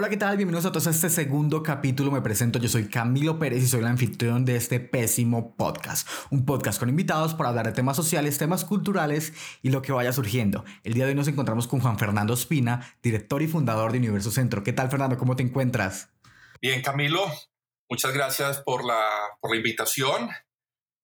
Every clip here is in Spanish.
Hola, ¿qué tal? Bienvenidos a todos a este segundo capítulo. Me presento, yo soy Camilo Pérez y soy el anfitrión de este pésimo podcast. Un podcast con invitados para hablar de temas sociales, temas culturales y lo que vaya surgiendo. El día de hoy nos encontramos con Juan Fernando Espina, director y fundador de Universo Centro. ¿Qué tal, Fernando? ¿Cómo te encuentras? Bien, Camilo. Muchas gracias por la, por la invitación.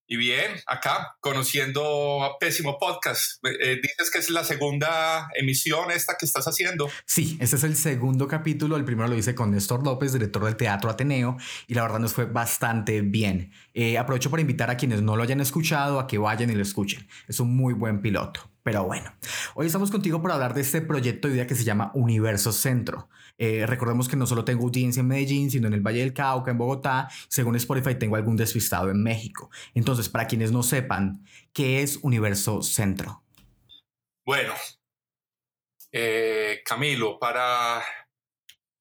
Y bien, acá conociendo a Pésimo Podcast. Eh, dices que es la segunda emisión esta que estás haciendo. Sí, este es el segundo capítulo. El primero lo hice con Néstor López, director del Teatro Ateneo, y la verdad nos fue bastante bien. Eh, aprovecho para invitar a quienes no lo hayan escuchado a que vayan y lo escuchen. Es un muy buen piloto. Pero bueno, hoy estamos contigo para hablar de este proyecto de vida que se llama Universo Centro. Eh, recordemos que no solo tengo audiencia en Medellín, sino en el Valle del Cauca, en Bogotá. Según Spotify, tengo algún despistado en México. Entonces, para quienes no sepan, ¿qué es Universo Centro? Bueno, eh, Camilo, para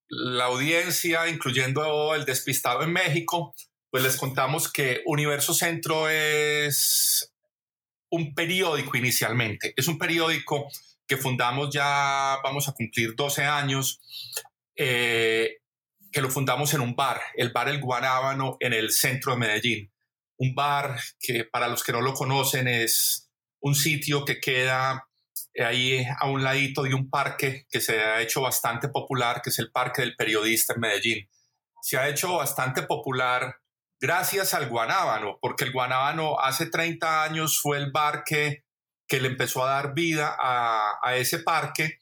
la audiencia, incluyendo el despistado en México, pues les contamos que Universo Centro es un periódico inicialmente. Es un periódico que fundamos ya, vamos a cumplir 12 años, eh, que lo fundamos en un bar, el bar El Guanábano en el centro de Medellín. Un bar que para los que no lo conocen es un sitio que queda ahí a un ladito de un parque que se ha hecho bastante popular, que es el Parque del Periodista en Medellín. Se ha hecho bastante popular gracias al guanábano, porque el guanábano hace 30 años fue el bar que, le empezó a dar vida a, ese parque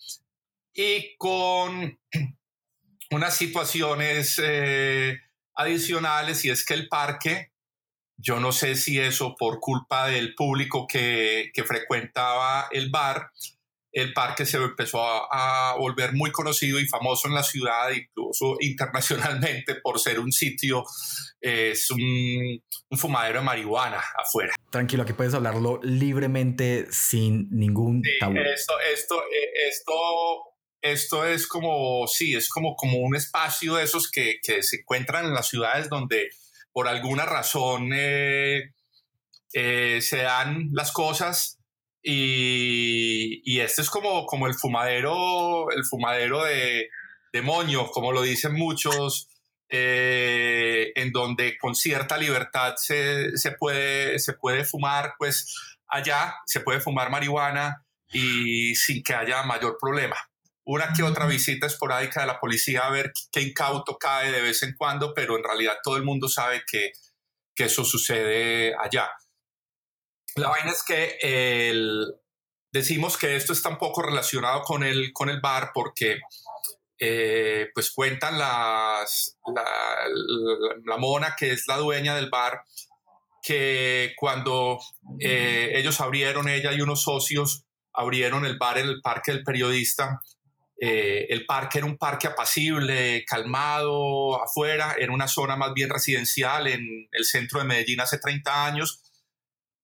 y con unas situaciones eh, adicionales y es que el parque, yo no sé si eso por culpa del público que, que frecuentaba el bar, el parque se empezó a, volver muy conocido y famoso en la ciudad, incluso internacionalmente, por ser un sitio, es un, fumadero de marihuana afuera. Tranquilo, aquí puedes hablarlo libremente sin ningún tabú. Esto, esto, eh, esto, esto es como, sí, es como, como un espacio de esos que, que se encuentran en las ciudades donde por alguna razón eh, eh, se dan las cosas y, este es como, como el fumadero, el fumadero de, demonio, como lo dicen muchos, eh, en donde con cierta libertad se, puede, se puede fumar, pues allá se puede fumar marihuana y sin que haya mayor problema. Una que otra visita esporádica de la policía a ver qué incauto cae de vez en cuando, pero en realidad todo el mundo sabe que, que eso sucede allá. La vaina es que el, decimos que esto está un poco relacionado con el, con el bar porque eh, pues cuentan las, la, mona que es la dueña del bar que cuando eh, ellos abrieron, ella y unos socios abrieron el bar en el Parque del Periodista, eh, el parque era un parque apacible, calmado, afuera, era una zona más bien residencial en el centro de Medellín hace 30 años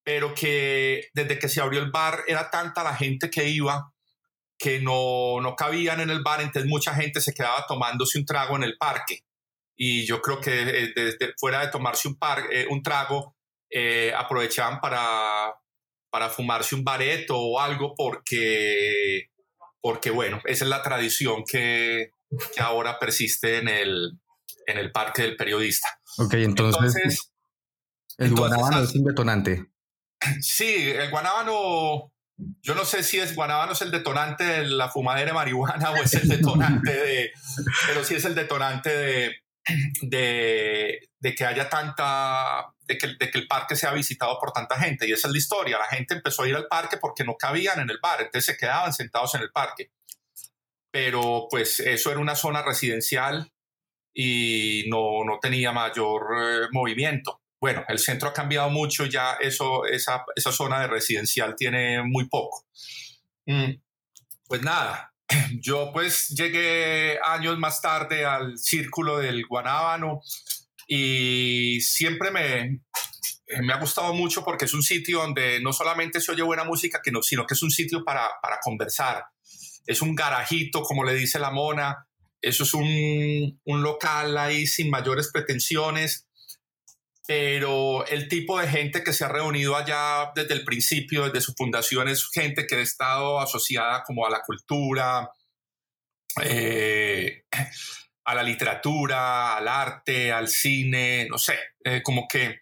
pero que desde que se abrió el bar era tanta la gente que iba que no, no cabían en el bar, entonces mucha gente se quedaba tomándose un trago en el parque. Y yo creo que eh, desde fuera de tomarse un, par, eh, un trago, eh, aprovechaban para, para fumarse un bareto o algo porque, porque, bueno, esa es la tradición que, que ahora persiste en el, en el parque del periodista. Ok, entonces, el guanabano es un detonante. Sí, el guanábano, yo no sé si es guanábano es el detonante de la fumadera de marihuana o es el detonante de, pero sí es el detonante de, de, que haya tanta, de que, de que, el parque sea visitado por tanta gente. Y esa es la historia. La gente empezó a ir al parque porque no cabían en el bar, entonces se quedaban sentados en el parque. Pero pues eso era una zona residencial y no, no tenía mayor eh, movimiento. Bueno, el centro ha cambiado mucho, ya eso, esa, esa zona de residencial tiene muy poco. Mm, pues nada, yo pues llegué años más tarde al círculo del Guanábano y siempre me, me ha gustado mucho porque es un sitio donde no solamente se oye buena música, sino que es un sitio para, para conversar. Es un garajito, como le dice la mona. Eso es un, un local ahí sin mayores pretensiones pero el tipo de gente que se ha reunido allá desde el principio, desde su fundación, es gente que ha estado asociada como a la cultura, eh, a la literatura, al arte, al cine, no sé, eh, como que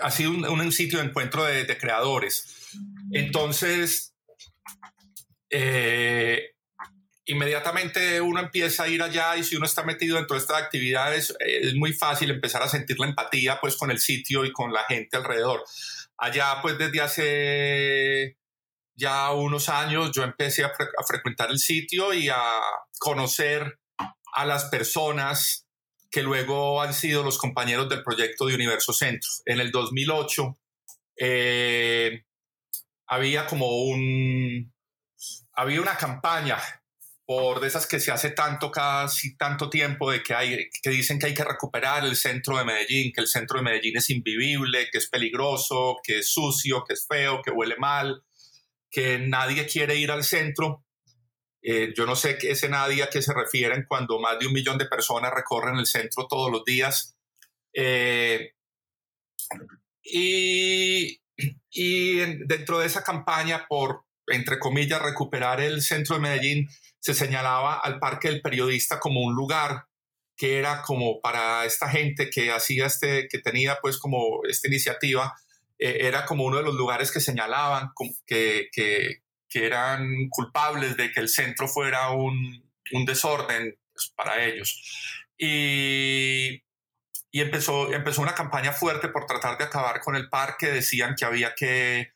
ha sido un, sitio de encuentro de, creadores. Entonces, eh, inmediatamente uno empieza a ir allá y si uno está metido dentro de estas actividades, es muy fácil empezar a sentir la empatía pues con el sitio y con la gente alrededor. Allá pues desde hace ya unos años yo empecé a frecuentar el sitio y a conocer a las personas que luego han sido los compañeros del proyecto de Universo Centro. En el 2008 eh, había como un, había una campaña por de esas que se hace tanto casi tanto tiempo de que hay que dicen que hay que recuperar el centro de Medellín, que el centro de Medellín es invivible, que es peligroso, que es sucio, que es feo, que huele mal, que nadie quiere ir al centro. Eh, yo no sé qué ese nadie a qué se refieren cuando más de un millón de personas recorren el centro todos los días. Eh, y, y dentro de esa campaña por, entre comillas, recuperar el centro de Medellín, se señalaba al Parque del Periodista como un lugar que era como para esta gente que hacía este, que tenía pues como esta iniciativa, eh, era como uno de los lugares que señalaban que, que, eran culpables de que el centro fuera un, un desorden pues, para ellos. Y, y, empezó, empezó una campaña fuerte por tratar de acabar con el parque. Decían que había que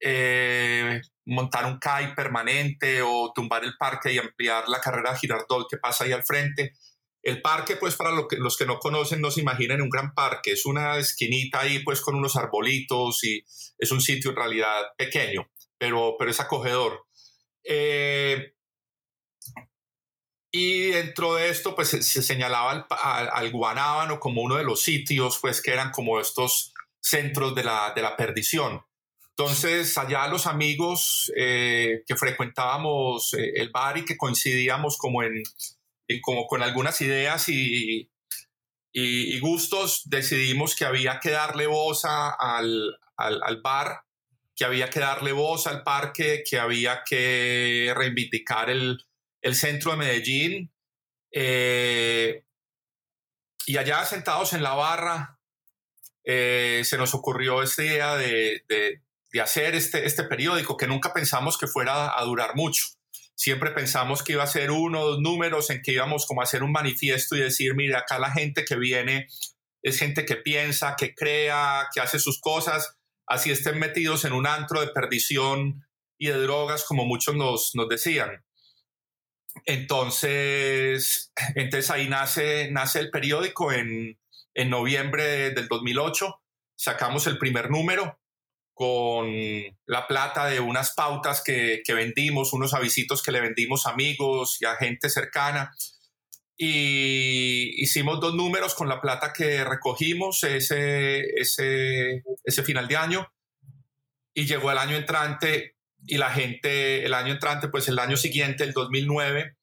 eh, montar un CAI permanente o tumbar el parque y ampliar la carrera Girardot que pasa ahí al frente. El parque, pues para lo que, los que no conocen, no se imaginen un gran parque. Es una esquinita ahí, pues con unos arbolitos y es un sitio en realidad pequeño pero, pero es acogedor. Eh, y dentro de esto, pues se, señalaba al, Guanábano como uno de los sitios, pues que eran como estos centros de la, de la perdición. Entonces, allá los amigos eh, que frecuentábamos eh, el bar y que coincidíamos como, en, como con algunas ideas y, y, gustos, decidimos que había que darle voz al, al, al bar que había que darle voz al parque, que había que reivindicar el, centro de Medellín. Eh, y allá sentados en la barra, se nos ocurrió esta idea de, hacer este, este periódico que nunca pensamos que fuera a durar mucho. Siempre pensamos que iba a ser uno o dos números en que íbamos como a hacer un manifiesto y decir, mire, acá la gente que viene es gente que piensa, que crea, que hace sus cosas así estén metidos en un antro de perdición y de drogas, como muchos nos, nos decían. Entonces, entonces ahí nace, nace el periódico en, en noviembre del 2008. Sacamos el primer número con la plata de unas pautas que, vendimos, unos avisitos que le vendimos a amigos y a gente cercana. Y hicimos dos números con la plata que recogimos ese, ese, ese final de año. Y llegó el año entrante y la gente, el año entrante, pues el año siguiente, el 2009,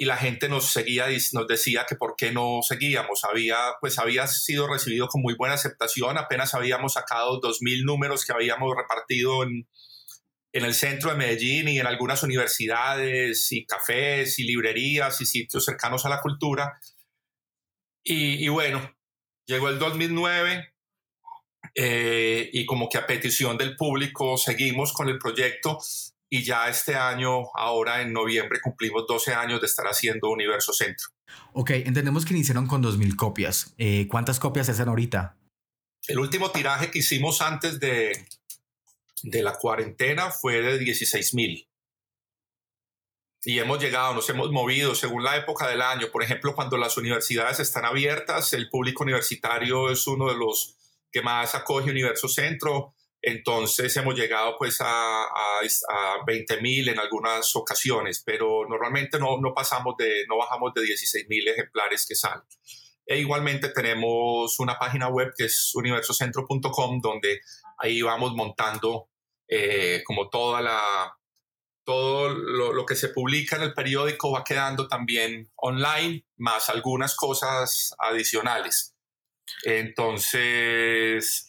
y la gente nos seguía, nos decía que por qué no seguíamos. Había, pues había sido recibido con muy buena aceptación, apenas habíamos sacado 2.000 números que habíamos repartido en, en el centro de Medellín y en algunas universidades y cafés y librerías y sitios cercanos a la cultura. Y, bueno, llegó el 2009 eh, y como que a petición del público seguimos con el proyecto y ya este año, ahora en noviembre, cumplimos 12 años de estar haciendo Universo Centro. Ok, entendemos que iniciaron con 2.000 copias. Eh, ¿Cuántas copias hacen ahorita? El último tiraje que hicimos antes de, de la cuarentena fue de 16 mil. Y hemos llegado, nos hemos movido según la época del año. Por ejemplo, cuando las universidades están abiertas, el público universitario es uno de los que más acoge Universo Centro. Entonces hemos llegado pues a, a, 20 mil en algunas ocasiones, pero normalmente no, no pasamos de, no bajamos de 16 mil ejemplares que salen. E igualmente tenemos una página web que es universocentro.com donde ahí vamos montando eh, como toda la, todo lo, que se publica en el periódico va quedando también online, más algunas cosas adicionales. Entonces,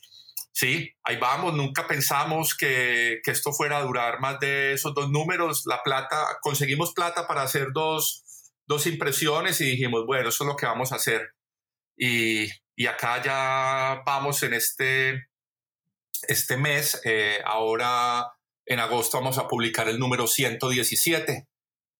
sí, ahí vamos, nunca pensamos que, que, esto fuera a durar más de esos dos números. La plata, conseguimos plata para hacer dos, dos impresiones y dijimos, bueno, eso es lo que vamos a hacer. Y, y acá ya vamos en este, este mes, eh, ahora en agosto vamos a publicar el número 117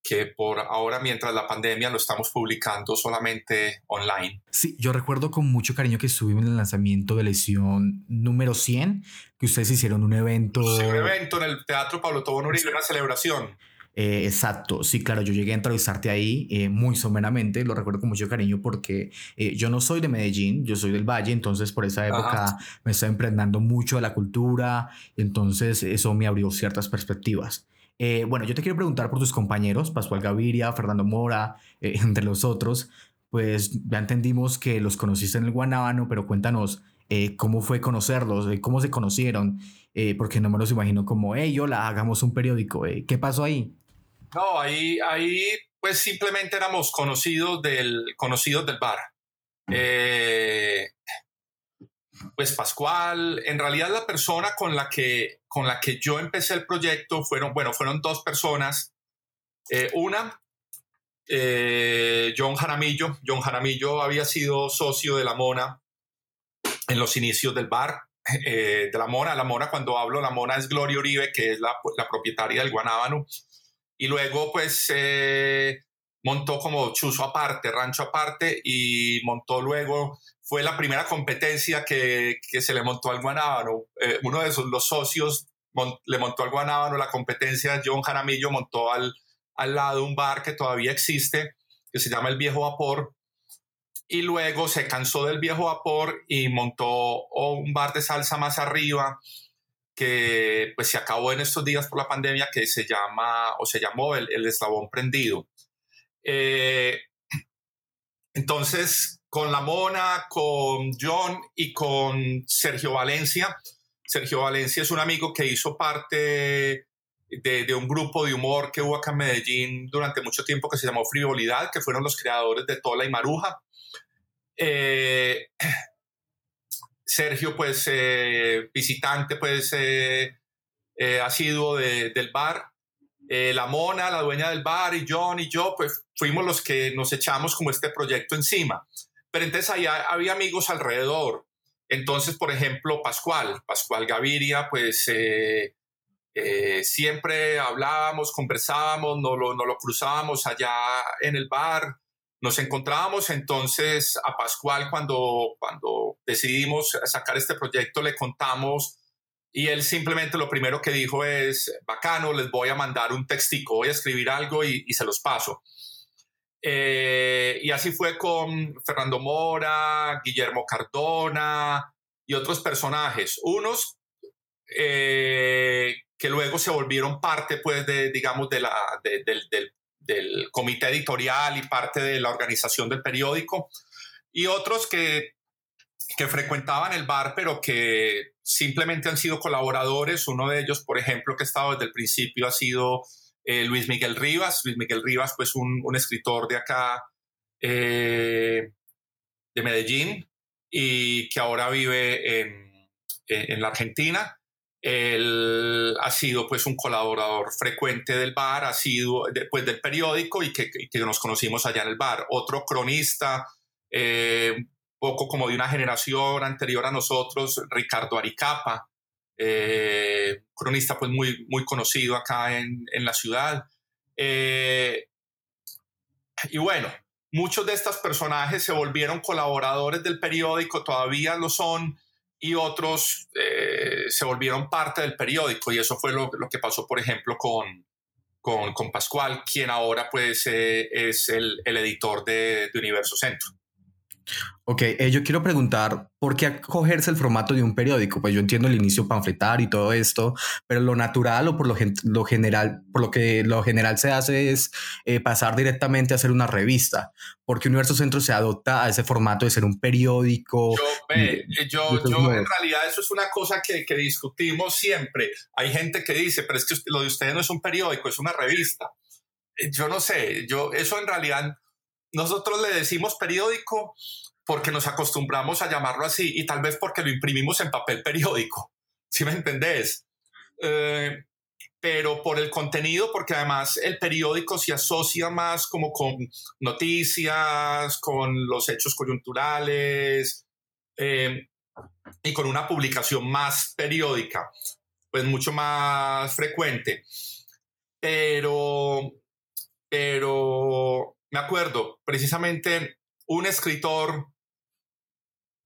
que por ahora, mientras la pandemia, lo estamos publicando solamente online. Sí, yo recuerdo con mucho cariño que estuvimos en el lanzamiento de Lesión número 100, que ustedes hicieron un evento. Sí, un evento en el Teatro Pablo Tobón Uribe, una celebración. Eh, exacto, sí, claro, yo llegué a entrevistarte ahí eh, muy someramente, lo recuerdo con mucho cariño porque eh, yo no soy de Medellín, yo soy del Valle, entonces por esa época me estaba emprendando mucho de la cultura, entonces eso me abrió ciertas perspectivas. Eh, bueno, yo te quiero preguntar por tus compañeros, Pascual Gaviria, Fernando Mora, eh, entre los otros. Pues ya entendimos que los conociste en el Guanábano, pero cuéntanos eh, cómo fue conocerlos, cómo se conocieron, porque no me los imagino como, hey, hola, hagamos un periódico. ¿Qué pasó ahí? No, ahí, ahí pues simplemente éramos conocidos del, conocidos del bar. Eh, pues Pascual, en realidad la persona con la que, con la que yo empecé el proyecto fueron, bueno, fueron dos personas. Eh, una, eh, John Jaramillo. John Jaramillo había sido socio de La Mona en los inicios del bar. Eh, de La Mona, La Mona, cuando hablo, La Mona es Gloria Uribe, que es la, la propietaria del Guanábano. Y luego, pues, montó como chuzo aparte, rancho aparte, y montó luego fue la primera competencia que, que se le montó al Guanábano. Eh, uno de los socios le montó al Guanábano la competencia, John Jaramillo montó al, al lado un bar que todavía existe, que se llama El Viejo Vapor, y luego se cansó del Viejo Vapor y montó un bar de salsa más arriba, que pues se acabó en estos días por la pandemia, que se llama, o se llamó El, el Eslabón Prendido. Eh, entonces, con La Mona, con John y con Sergio Valencia. Sergio Valencia es un amigo que hizo parte de, un grupo de humor que hubo acá en Medellín durante mucho tiempo que se llamó Frivolidad, que fueron los creadores de Tola y Maruja. Eh, Sergio, pues, eh, visitante, pues, eh, ha sido del bar. la Mona, la dueña del bar, y John y yo, pues, fuimos los que nos echamos como este proyecto encima. Pero entonces ahí había amigos alrededor. Entonces, por ejemplo, Pascual, Pascual Gaviria, pues eh, eh, siempre hablábamos, conversábamos, no lo, no lo cruzábamos allá en el bar, nos encontrábamos. Entonces, a Pascual, cuando, cuando decidimos sacar este proyecto, le contamos y él simplemente lo primero que dijo es, bacano, les voy a mandar un textico, voy a escribir algo y se los paso. Eh, y así fue con Fernando Mora, Guillermo Cardona y otros personajes. Unos eh, que luego se volvieron parte, pues, de, digamos, de la, del, del, comité editorial y parte de la organización del periódico. Y otros que, que frecuentaban el bar, pero que simplemente han sido colaboradores. Uno de ellos, por ejemplo, que ha estado desde el principio, ha sido eh, Luis Miguel Rivas. Luis Miguel Rivas, pues un, escritor de acá, eh, de Medellín, y que ahora vive en, la Argentina. Él ha sido pues un colaborador frecuente del bar, ha sido pues, del periódico y que, nos conocimos allá en el bar. Otro cronista, eh, un poco como de una generación anterior a nosotros, Ricardo Aricapa, eh, cronista pues muy, muy conocido acá en, en la ciudad. Eh, y bueno, muchos de estos personajes se volvieron colaboradores del periódico, todavía lo son, y otros eh, se volvieron parte del periódico, y eso fue lo, lo que pasó, por ejemplo, con, con, con Pascual, quien ahora pues es el, el editor de, de Universo Centro. Ok, eh, yo quiero preguntar, ¿por qué acogerse el formato de un periódico? Pues yo entiendo el inicio panfletario y todo esto, pero lo natural o por lo, lo general, por lo que lo general se hace es eh, pasar directamente a ser una revista. porque Universo Centro se adopta a ese formato de ser un periódico? Yo, eh, yo, yo en realidad eso es una cosa que, que, discutimos siempre. Hay gente que dice, pero es que lo de ustedes no es un periódico, es una revista. Yo no sé, yo eso en realidad nosotros le decimos periódico porque nos acostumbramos a llamarlo así y tal vez porque lo imprimimos en papel periódico. ¿Sí me entendés? Eh, pero por el contenido, porque además el periódico se asocia más como con noticias, con los hechos coyunturales eh, y con una publicación más periódica, pues mucho más frecuente. Pero, pero me acuerdo precisamente un escritor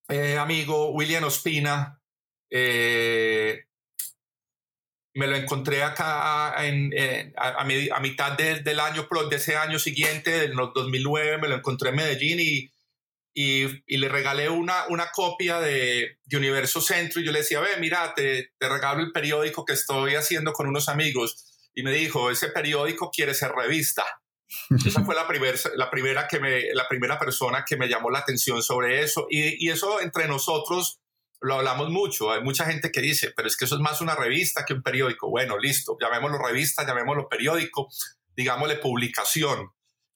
eh, amigo, William Ospina, eh, me lo encontré acá a, mitad del año, de ese año siguiente, en los 2009, me lo encontré en Medellín y, y, le regalé una, una copia de, de, Universo Centro y yo le decía, ve, mira, te, te regalo el periódico que estoy haciendo con unos amigos. Y me dijo, ese periódico quiere ser revista. Esa fue la, primer, la, primera que me, la primera persona que me llamó la atención sobre eso. Y, y, eso entre nosotros lo hablamos mucho. Hay mucha gente que dice, pero es que eso es más una revista que un periódico. Bueno, listo, llamémoslo revista, llamémoslo periódico, digámosle publicación.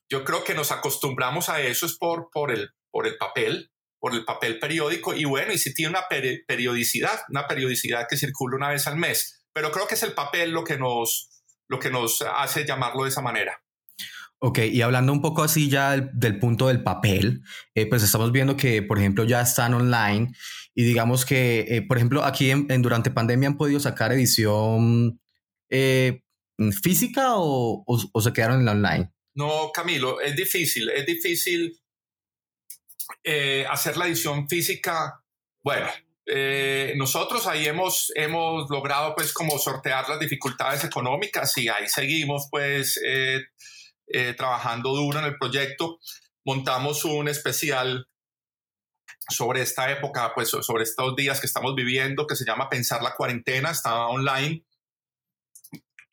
Yo creo que nos acostumbramos a eso es por, por, el, por el papel, por el papel periódico. Y bueno, y si tiene una periodicidad, una periodicidad que circula una vez al mes. Pero creo que es el papel lo que nos, lo que nos hace llamarlo de esa manera. Ok, y hablando un poco así ya del, punto del papel, eh, pues estamos viendo que, por ejemplo, ya están online y digamos que, eh, por ejemplo, aquí en, durante pandemia han podido sacar edición eh, física o, se quedaron en la online. No, Camilo, es difícil, es difícil hacer la edición física. Bueno, nosotros ahí hemos, hemos logrado pues como sortear las dificultades económicas y ahí seguimos pues eh, trabajando duro en el proyecto. Montamos un especial sobre esta época, pues sobre estos días que estamos viviendo, que se llama Pensar la cuarentena, está online.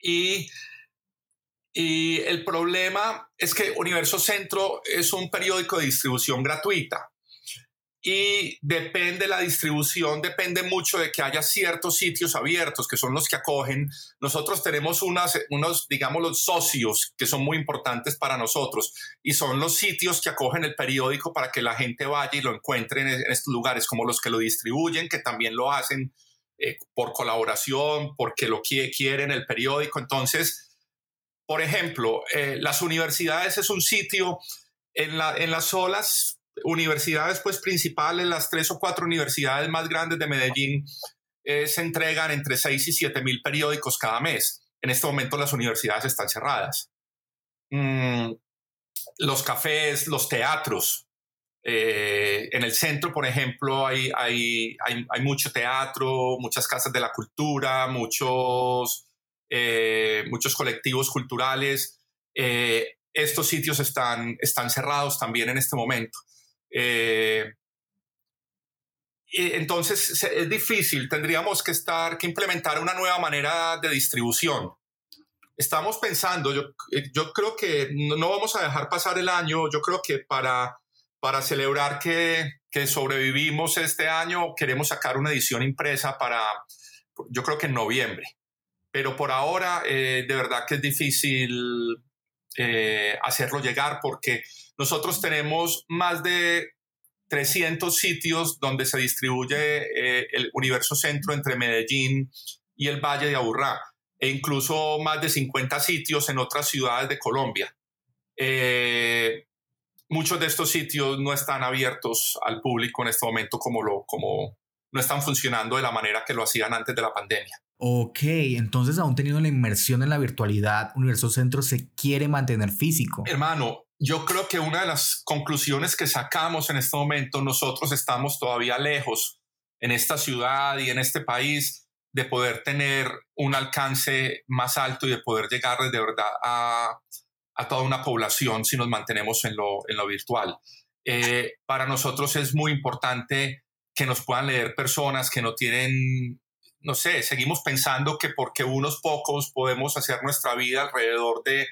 Y, y el problema es que Universo Centro es un periódico de distribución gratuita y depende la distribución, depende mucho de que haya ciertos sitios abiertos, que son los que acogen. Nosotros tenemos unos, digamos, los socios que son muy importantes para nosotros y son los sitios que acogen el periódico para que la gente vaya y lo encuentre en, estos lugares, como los que lo distribuyen, que también lo hacen eh, por colaboración, porque lo quieren el periódico. Entonces, por ejemplo, eh, las universidades es un sitio en las olas universidades pues principales, las tres o cuatro universidades más grandes de Medellín, eh, se entregan entre 6 y 7 mil periódicos cada mes. En este momento las universidades están cerradas. Mm, los cafés, los teatros. Eh, en el centro, por ejemplo, hay, hay, hay, mucho teatro, muchas casas de la cultura, muchos, eh, muchos colectivos culturales. estos sitios están, están cerrados también en este momento. Eh, entonces es difícil, tendríamos que estar, que implementar una nueva manera de distribución. Estamos pensando, yo, eh, yo creo que no, vamos a dejar pasar el año, yo creo que para, para celebrar que, que sobrevivimos este año queremos sacar una edición impresa para, yo creo que en noviembre. Pero por ahora, eh, de verdad que es difícil hacerlo llegar porque nosotros tenemos más de 300 sitios donde se distribuye eh, el universo centro entre Medellín y el Valle de Aburrá, e incluso más de 50 sitios en otras ciudades de Colombia. Eh, muchos de estos sitios no están abiertos al público en este momento como, lo, como no están funcionando de la manera que lo hacían antes de la pandemia. Ok, entonces aún teniendo la inmersión en la virtualidad, Universo Centro se quiere mantener físico. Hermano, yo creo que una de las conclusiones que sacamos en este momento, nosotros estamos todavía lejos en esta ciudad y en este país de poder tener un alcance más alto y de poder llegar de verdad a, toda una población si nos mantenemos en lo, virtual. Eh, para nosotros es muy importante que nos puedan leer personas que no tienen, no sé, seguimos pensando que porque unos pocos podemos hacer nuestra vida alrededor de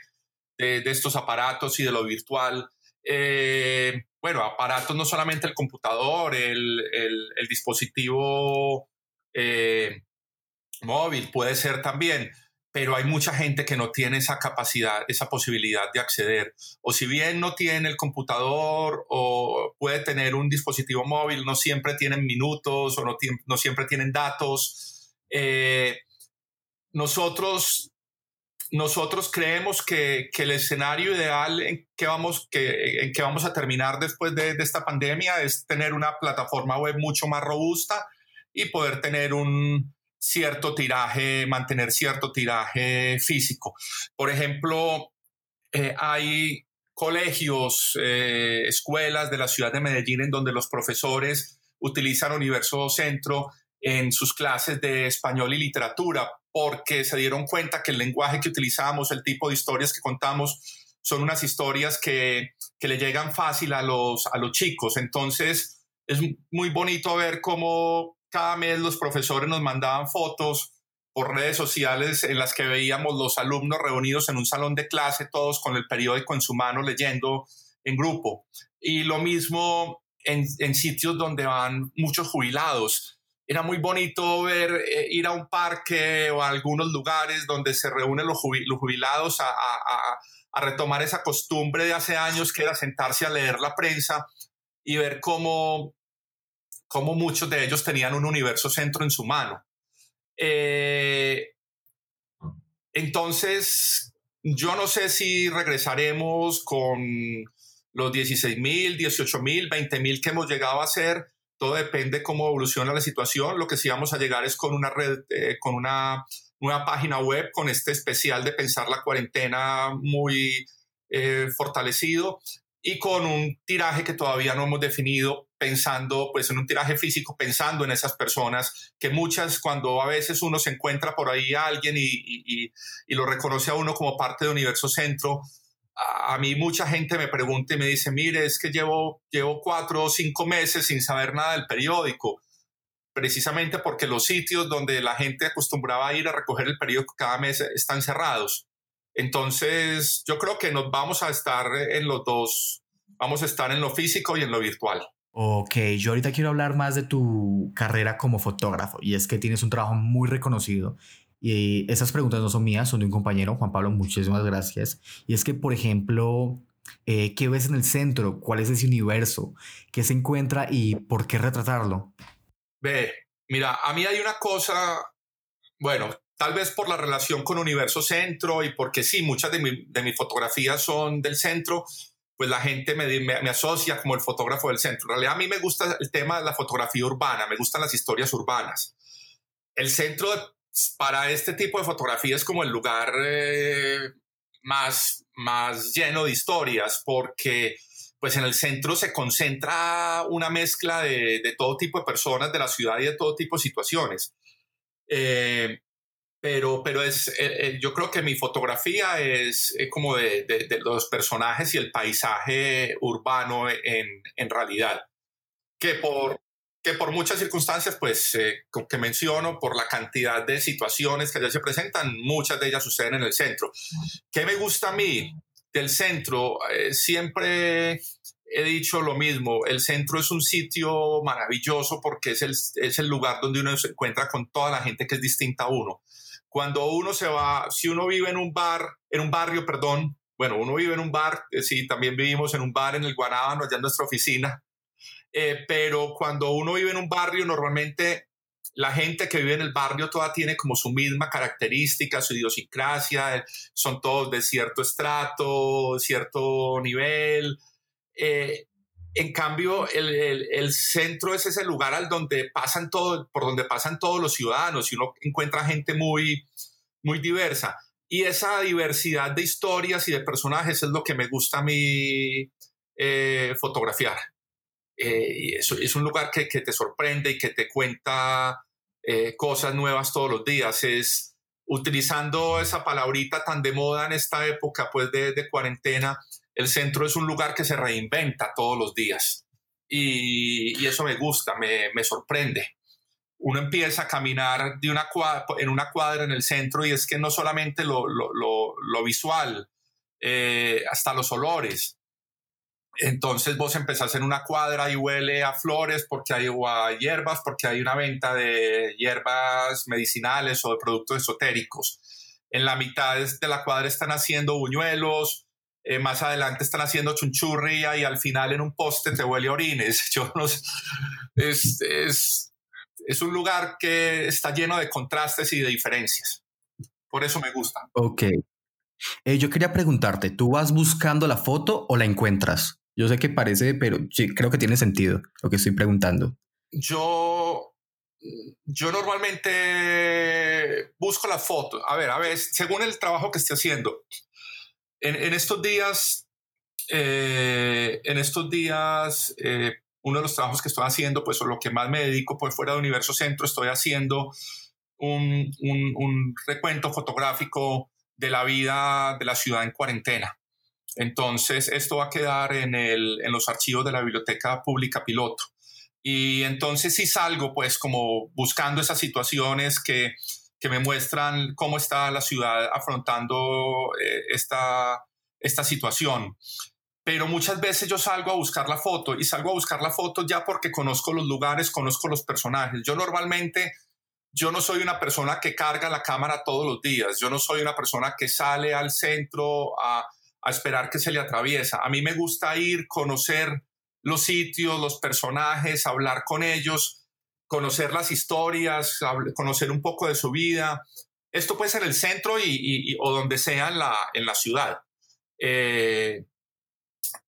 de, estos aparatos y de lo virtual. Eh, bueno, aparatos no solamente el computador, el, el, dispositivo eh, móvil puede ser también, pero hay mucha gente que no tiene esa capacidad, esa posibilidad de acceder. O si bien no tiene el computador o puede tener un dispositivo móvil, no siempre tienen minutos o no, no siempre tienen datos. Eh, nosotros nosotros creemos que, el escenario ideal en que, vamos, a terminar después de, esta pandemia es tener una plataforma web mucho más robusta y poder tener un cierto tiraje, mantener cierto tiraje físico. Por ejemplo, eh, hay colegios, eh, escuelas de la ciudad de Medellín en donde los profesores utilizan Universo Centro en sus clases de español y literatura porque se dieron cuenta que el lenguaje que utilizamos, el tipo de historias que contamos, son unas historias que, que le llegan fácil a los, a los chicos. Entonces, es muy bonito ver cómo cada mes los profesores nos mandaban fotos por redes sociales en las que veíamos los alumnos reunidos en un salón de clase, todos con el periódico en su mano leyendo en grupo. Y lo mismo en, en sitios donde van muchos jubilados era muy bonito ver, eh, ir a un parque o a algunos lugares donde se reúnen los, jubilados a, retomar esa costumbre de hace años que era sentarse a leer la prensa y ver cómo, cómo muchos de ellos tenían un universo centro en su mano. Eh, entonces, yo no sé si regresaremos con los 16 mil, 18 mil, 20 mil que hemos llegado a hacer, todo depende cómo evoluciona la situación. Lo que sí vamos a llegar es con una red, eh, con una nueva página web, con este especial de pensar la cuarentena muy eh, fortalecido y con un tiraje que todavía no hemos definido, pensando pues en un tiraje físico, pensando en esas personas que muchas cuando a veces uno se encuentra por ahí a alguien y, y, y lo reconoce a uno como parte de Universo Centro, a mí mucha gente me pregunta y me dice, mire, es que llevo, llevo cuatro o cinco meses sin saber nada del periódico, precisamente porque los sitios donde la gente acostumbraba a ir a recoger el periódico cada mes están cerrados. Entonces, yo creo que nos vamos a estar en los dos, vamos a estar en lo físico y en lo virtual. Ok, yo ahorita quiero hablar más de tu carrera como fotógrafo y es que tienes un trabajo muy reconocido y esas preguntas no son mías, son de un compañero, Juan Pablo, muchísimas gracias. Y es que, por ejemplo, eh, ¿qué ves en el centro? ¿Cuál es ese universo? ¿Qué se encuentra y por qué retratarlo? Ve, mira, a mí hay una cosa, bueno, tal vez por la relación con Universo Centro y porque sí, muchas de, mis fotografías son del centro, pues la gente me, me, asocia como el fotógrafo del centro. En realidad a mí me gusta el tema de la fotografía urbana, me gustan las historias urbanas. El centro para este tipo de fotografía es como el lugar eh, más, más lleno de historias, porque pues en el centro se concentra una mezcla de, todo tipo de personas de la ciudad y de todo tipo de situaciones. Eh, pero, pero es, eh, yo creo que mi fotografía es, como de, de, los personajes y el paisaje urbano en, en realidad. Que por, que por muchas circunstancias, pues, eh, que menciono, por la cantidad de situaciones que allá se presentan, muchas de ellas suceden en el centro. ¿Qué me gusta a mí del centro? Eh, siempre he dicho lo mismo, el centro es un sitio maravilloso porque es el, es el lugar donde uno se encuentra con toda la gente que es distinta a uno. Cuando uno se va, si uno vive en un bar, en un barrio, perdón, bueno, uno vive en un bar, eh, sí, también vivimos en un bar en el Guanábano, allá en nuestra oficina, eh, pero cuando uno vive en un barrio, normalmente la gente que vive en el barrio toda tiene como su misma característica, su idiosincrasia, eh, son todos de cierto estrato, cierto nivel. Eh, en cambio, el, el, centro es ese lugar al donde pasan todo, por donde pasan todos los ciudadanos y uno encuentra gente muy, muy diversa. Y esa diversidad de historias y de personajes es lo que me gusta a mí fotografiar. Eh, es, es, un lugar que, te sorprende y que te cuenta eh, cosas nuevas todos los días. Es utilizando esa palabrita tan de moda en esta época pues de, cuarentena, el centro es un lugar que se reinventa todos los días. Y, y eso me gusta, me, me, sorprende. Uno empieza a caminar de una cuadra, en una cuadra en el centro y es que no solamente lo, lo visual, eh, hasta los olores. Entonces vos empezás en una cuadra y huele a flores porque hay o a hierbas, porque hay una venta de hierbas medicinales o de productos esotéricos. En la mitad de la cuadra están haciendo buñuelos, eh, más adelante están haciendo chunchurria y al final en un poste te huele orines. Yo no es, es, es un lugar que está lleno de contrastes y de diferencias. Por eso me gusta. Ok. Eh, yo quería preguntarte, ¿tú vas buscando la foto o la encuentras? Yo sé que parece, pero creo que tiene sentido lo que estoy preguntando. Yo, yo normalmente busco la foto. A ver, a ver, según el trabajo que esté haciendo. En, estos días, eh, en estos días, eh, uno de los trabajos que estoy haciendo, pues o lo que más me dedico, pues fuera de Universo Centro, estoy haciendo un, un recuento fotográfico de la vida de la ciudad en cuarentena. Entonces, esto va a quedar en, los archivos de la Biblioteca Pública Piloto. Y entonces sí salgo pues como buscando esas situaciones que, que me muestran cómo está la ciudad afrontando eh, esta, esta situación. Pero muchas veces yo salgo a buscar la foto y salgo a buscar la foto ya porque conozco los lugares, conozco los personajes. Yo normalmente yo no soy una persona que carga la cámara todos los días, yo no soy una persona que sale al centro a, esperar que se le atraviesa. A mí me gusta ir, conocer los sitios, los personajes, hablar con ellos, conocer las historias, conocer un poco de su vida. Esto puede ser el centro y, o donde sea en la, en la ciudad. Eh,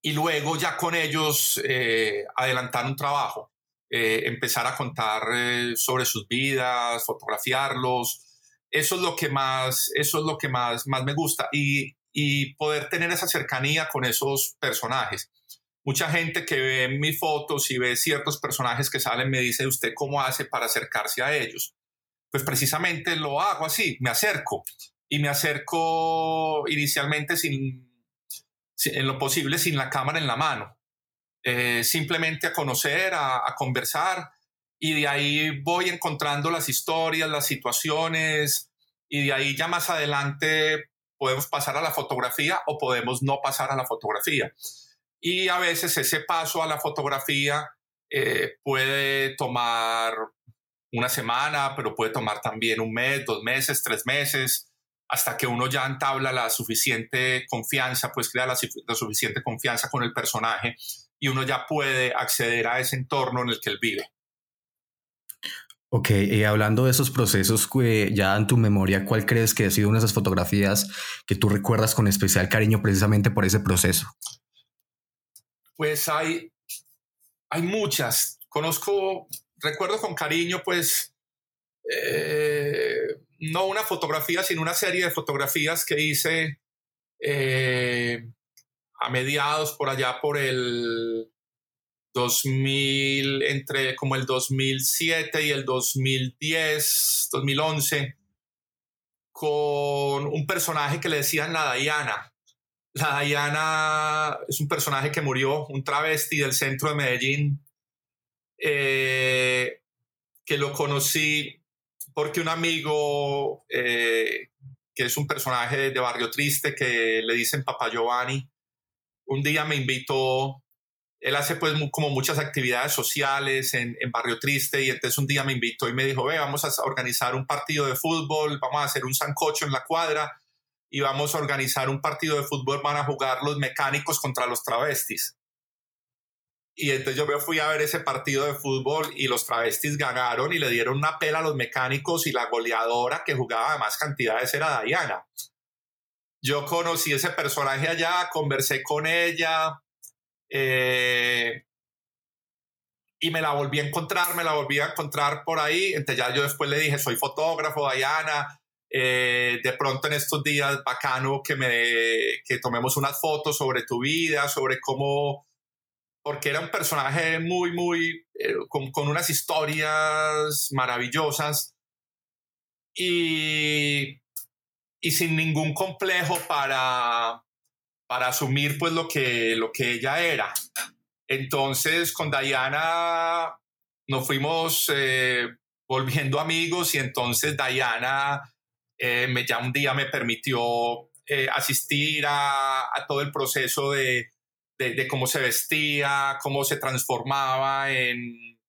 y luego ya con ellos eh, adelantar un trabajo. Eh, empezar a contar sobre sus vidas, fotografiarlos. Eso es lo que más, eso es lo que más, más me gusta y, y poder tener esa cercanía con esos personajes. Mucha gente que ve mis fotos y ve ciertos personajes que salen me dice, ¿usted cómo hace para acercarse a ellos? Pues precisamente lo hago así, me acerco y me acerco inicialmente sin, en lo posible sin la cámara en la mano. Eh, simplemente a conocer, a, conversar, y de ahí voy encontrando las historias, las situaciones, y de ahí ya más adelante podemos pasar a la fotografía o podemos no pasar a la fotografía. Y a veces ese paso a la fotografía eh, puede tomar una semana, pero puede tomar también un mes, dos meses, tres meses, hasta que uno ya entabla la suficiente confianza, pues crea la suficiente confianza con el personaje y uno ya puede acceder a ese entorno en el que él vive. Ok, y hablando de esos procesos, ya en tu memoria, ¿cuál crees que ha sido una de esas fotografías que tú recuerdas con especial cariño precisamente por ese proceso? Pues hay, hay muchas. Conozco, recuerdo con cariño, pues, eh, no una fotografía, sino una serie de fotografías que hice eh, a mediados por allá por el 2000, entre como el 2007 y el 2010, 2011, con un personaje que le decían la Diana. La Diana es un personaje que murió, un travesti del centro de Medellín, eh, que lo conocí porque un amigo, eh, que es un personaje de Barrio Triste, que le dicen Papá Giovanni, un día me invitó, él hace pues como muchas actividades sociales en, Barrio Triste y entonces un día me invitó y me dijo, ve, vamos a organizar un partido de fútbol, vamos a hacer un sancocho en la cuadra y vamos a organizar un partido de fútbol, van a jugar los mecánicos contra los travestis. Y entonces yo me fui a ver ese partido de fútbol y los travestis ganaron y le dieron una pela a los mecánicos y la goleadora que jugaba de más cantidades era Diana. Yo conocí ese personaje allá, conversé con ella eh, y me la volví a encontrar, me la volví a encontrar por ahí. Entonces ya yo después le dije, soy fotógrafo, Diana. Eh, de pronto en estos días, bacano que, me, que tomemos unas fotos sobre tu vida, sobre cómo, porque era un personaje muy, muy, eh, con, con, unas historias maravillosas. Y y sin ningún complejo para, para asumir pues lo que, lo que ella era. Entonces con Diana nos fuimos eh, volviendo amigos y entonces Diana eh, me, ya un día me permitió eh, asistir a, todo el proceso de, de, cómo se vestía, cómo se transformaba en,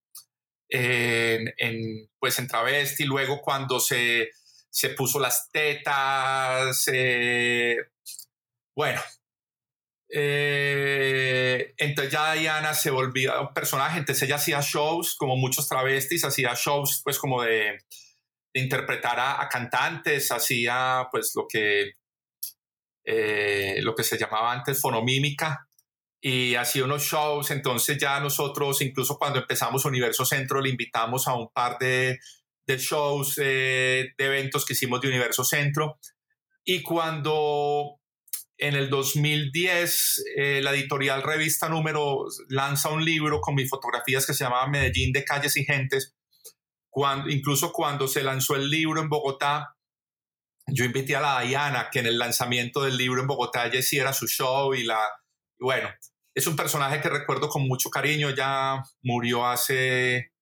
en, en, pues en travesti, luego cuando se se puso las tetas, bueno. Eh, entonces ya Diana se volvía un personaje, entonces ella hacía shows, como muchos travestis, hacía shows pues como de, interpretar a, cantantes, hacía pues lo que eh, lo que se llamaba antes fonomímica, y hacía unos shows, entonces ya nosotros, incluso cuando empezamos Universo Centro, le invitamos a un par de, de shows, eh, de eventos que hicimos de Universo Centro, y cuando en el 2010 eh, la editorial Revista Número lanza un libro con mis fotografías que se llamaba Medellín de calles y gentes, cuando, incluso cuando se lanzó el libro en Bogotá, yo invité a la Diana, que en el lanzamiento del libro en Bogotá ella hiciera su show y la, bueno, es un personaje que recuerdo con mucho cariño, ya murió hace,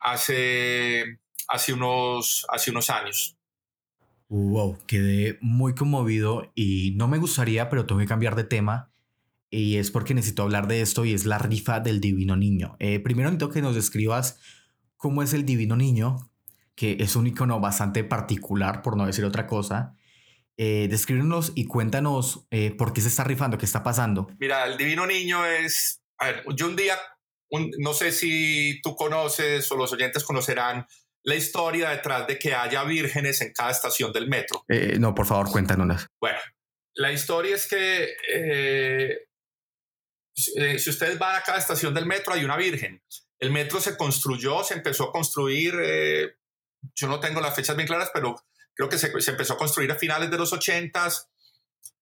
hace, hace, unos, hace unos años. Wow, quedé muy conmovido y no me gustaría, pero tengo que cambiar de tema. Y es porque necesito hablar de esto y es la rifa del Divino Niño. Eh, primero necesito que nos describas cómo es el Divino Niño, que es un icono bastante particular, por no decir otra cosa. Eh, descríbenos y cuéntanos eh, por qué se está rifando, qué está pasando. Mira, el Divino Niño es. A ver, yo un día, no sé si tú conoces o los oyentes conocerán la historia detrás de que haya vírgenes en cada estación del metro. Eh, no, por favor, cuéntanos. Bueno, la historia es que eh, eh, si ustedes van a cada estación del metro hay una virgen. El metro se construyó, se empezó a construir, yo no tengo las fechas bien claras, pero creo que se, empezó a construir a finales de los 80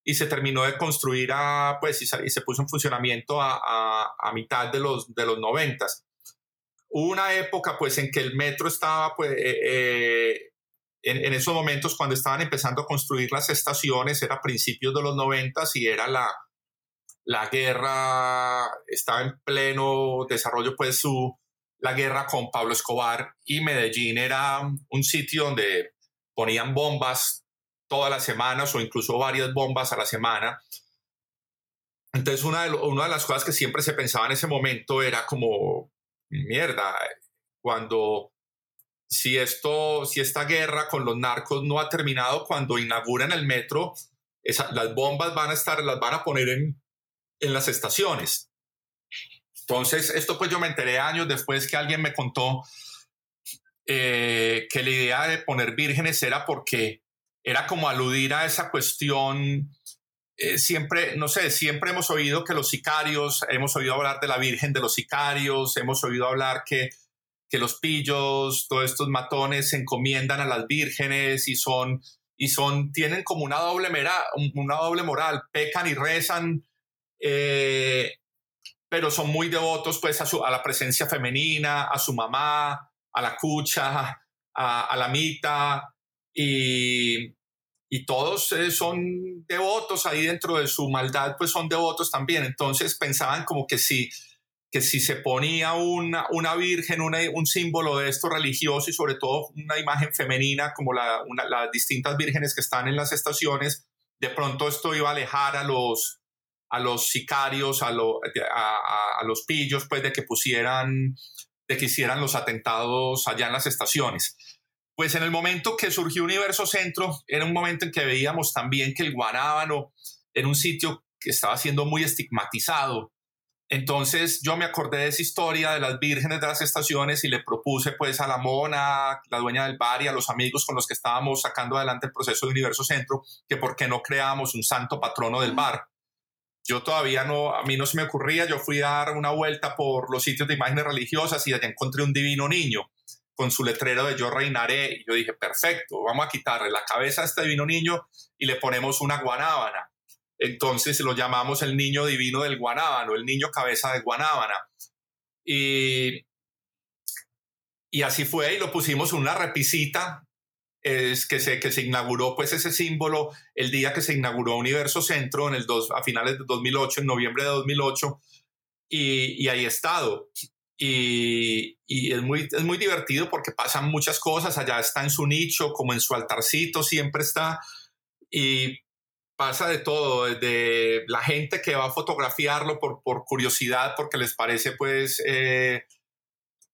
y se terminó de construir a, pues, y se, puso en funcionamiento a, a, mitad de los, de los 90 una época pues en que el metro estaba pues eh, eh, en, esos momentos cuando estaban empezando a construir las estaciones era principios de los noventas y era la la guerra estaba en pleno desarrollo pues su la guerra con Pablo Escobar y Medellín era un sitio donde ponían bombas todas las semanas o incluso varias bombas a la semana. Entonces una de, una de las cosas que siempre se pensaba en ese momento era como mierda, cuando si esto, si esta guerra con los narcos no ha terminado, cuando inauguran el metro, las bombas van a estar, las van a poner en, en las estaciones. Entonces, esto pues yo me enteré años después que alguien me contó eh, que la idea de poner vírgenes era porque era como aludir a esa cuestión eh, siempre, no sé, siempre hemos oído que los sicarios, hemos oído hablar de la Virgen de los sicarios, hemos oído hablar que, que los pillos, todos estos matones se encomiendan a las vírgenes y son, y son, tienen como una doble, mera, una doble moral, pecan y rezan, eh, pero son muy devotos pues a, su, a, la presencia femenina, a su mamá, a la cucha, a, a la mita, y, y todos eh, son devotos ahí dentro de su maldad, pues son devotos también. Entonces pensaban como que si, que si se ponía una, una virgen, un símbolo de esto religioso y sobre todo una imagen femenina como la, las distintas vírgenes que están en las estaciones, de pronto esto iba a alejar a los, a los sicarios, a, a, a los pillos, pues de que pusieran, de que hicieran los atentados allá en las estaciones. Pues en el momento que surgió Universo Centro, era un momento en que veíamos también que el guanábano era un sitio que estaba siendo muy estigmatizado. Entonces yo me acordé de esa historia de las vírgenes de las estaciones y le propuse pues a la mona, la dueña del bar y a los amigos con los que estábamos sacando adelante el proceso de Universo Centro, que por qué no creábamos un santo patrono del bar. Yo todavía no, a mí no se me ocurría, yo fui a dar una vuelta por los sitios de imágenes religiosas y allá encontré un divino niño con su letrero de yo reinaré. Y yo dije, perfecto, vamos a quitarle la cabeza a este divino niño y le ponemos una guanábana. Entonces lo llamamos el niño divino del guanábano, el niño cabeza de guanábana. Y, y así fue y lo pusimos en una repisita es que se, que se inauguró pues ese símbolo el día que se inauguró Universo Centro en el dos, a finales de 2008, en noviembre de 2008, y, y ahí he estado. Y, es, muy, es muy divertido porque pasan muchas cosas, allá está en su nicho, como en su altarcito, siempre está, y pasa de todo, desde la gente que va a fotografiarlo por, por curiosidad, porque les parece pues, eh,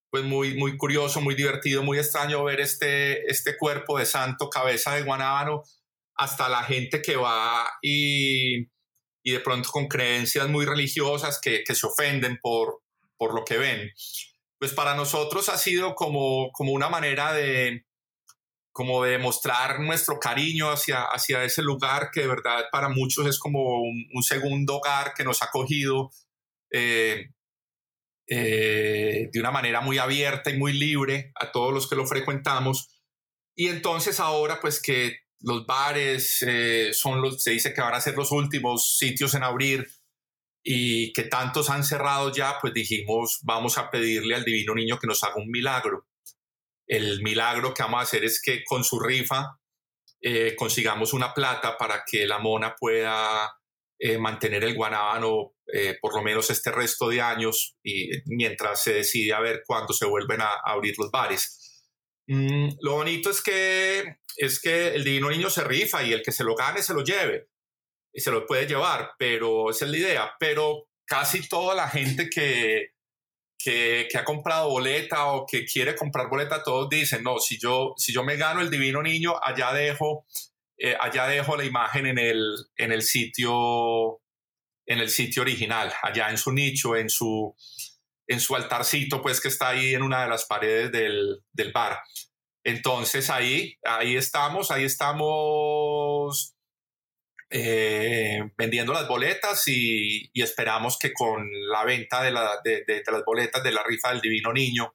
pues muy, muy curioso, muy divertido, muy extraño ver este, este cuerpo de santo, cabeza de guanábano, hasta la gente que va y, y de pronto con creencias muy religiosas que, que se ofenden por, por lo que ven. Pues para nosotros ha sido como, como una manera de, como de mostrar nuestro cariño hacia, hacia ese lugar que de verdad para muchos es como un, segundo hogar que nos ha acogido eh, eh, de una manera muy abierta y muy libre a todos los que lo frecuentamos. Y entonces ahora pues que los bares eh, son los, se dice que van a ser los últimos sitios en abrir y que tantos han cerrado ya, pues dijimos, vamos a pedirle al Divino Niño que nos haga un milagro. El milagro que vamos a hacer es que con su rifa eh, consigamos una plata para que la mona pueda eh, mantener el guanábano eh, por lo menos este resto de años y mientras se decide a ver cuándo se vuelven a, abrir los bares. Mm, lo bonito es que, es que el divino niño se rifa y el que se lo gane se lo lleve y se lo puede llevar, pero esa es la idea. Pero casi toda la gente que, que, ha comprado boleta o que quiere comprar boleta, todos dicen, no, si yo, si yo me gano el divino niño, allá dejo, eh, allá dejo la imagen en el, en el sitio en el sitio original, allá en su nicho, en su, en su altarcito, pues que está ahí en una de las paredes del, del bar. Entonces ahí, ahí estamos, ahí estamos eh, vendiendo las boletas y, esperamos que con la venta de, la, de, las boletas de la rifa del Divino Niño,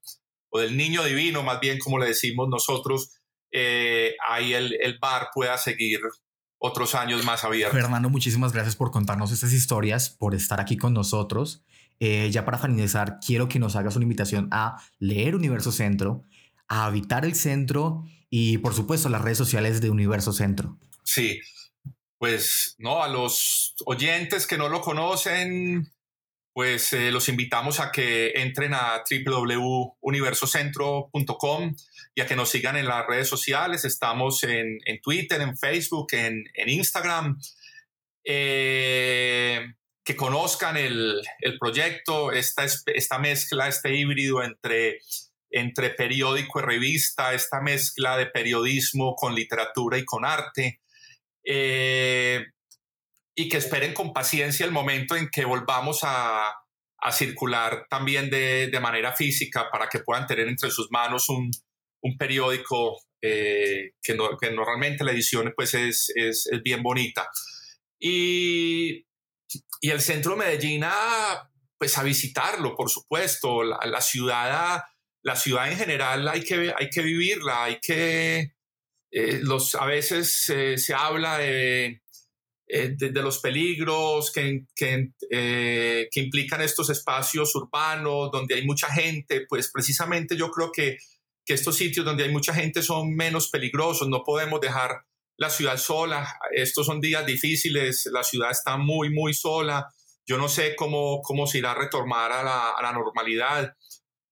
o del Niño Divino, más bien como le decimos nosotros, eh, ahí el, el, bar pueda seguir otros años más abierto. Fernando, muchísimas gracias por contarnos estas historias, por estar aquí con nosotros. Eh, ya para finalizar, quiero que nos hagas una invitación a leer Universo Centro, a habitar el centro y por supuesto las redes sociales de Universo Centro. Sí, pues no, a los oyentes que no lo conocen, pues eh, los invitamos a que entren a www.universocentro.com y a que nos sigan en las redes sociales. Estamos en, Twitter, en Facebook, en, Instagram. Eh, que conozcan el, proyecto, esta, esta mezcla, este híbrido entre, entre periódico y revista, esta mezcla de periodismo con literatura y con arte. Eh, y que esperen con paciencia el momento en que volvamos a, a circular también de, de, manera física para que puedan tener entre sus manos un, un periódico eh, que, que, normalmente la edición pues es, es, es bien bonita. Y, y, el centro de Medellín a, pues a visitarlo, por supuesto. La, la, ciudad, la ciudad en general hay que, hay que vivirla, hay que, eh, los, a veces eh, se habla de, eh, de, los peligros que, que, que, implican estos espacios urbanos donde hay mucha gente, pues precisamente yo creo que, que estos sitios donde hay mucha gente son menos peligrosos, no podemos dejar la ciudad sola, estos son días difíciles, la ciudad está muy, muy sola, yo no sé cómo, cómo se irá a retomar a la, a la normalidad.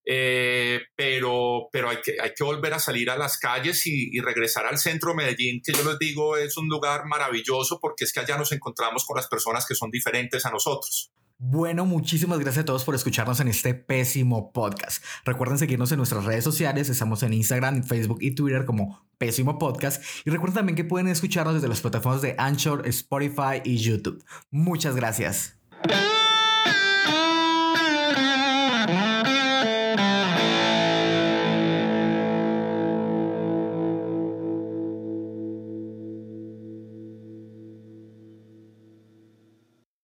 Eh, pero, pero hay, que, hay que volver a salir a las calles y, regresar al centro de Medellín, que yo les digo es un lugar maravilloso porque es que allá nos encontramos con las personas que son diferentes a nosotros. Bueno, muchísimas gracias a todos por escucharnos en este pésimo podcast. Recuerden seguirnos en nuestras redes sociales, estamos en Instagram, Facebook y Twitter como Pésimo Podcast. Y recuerden también que pueden escucharnos desde las plataformas de Anchor, Spotify y YouTube. Muchas gracias.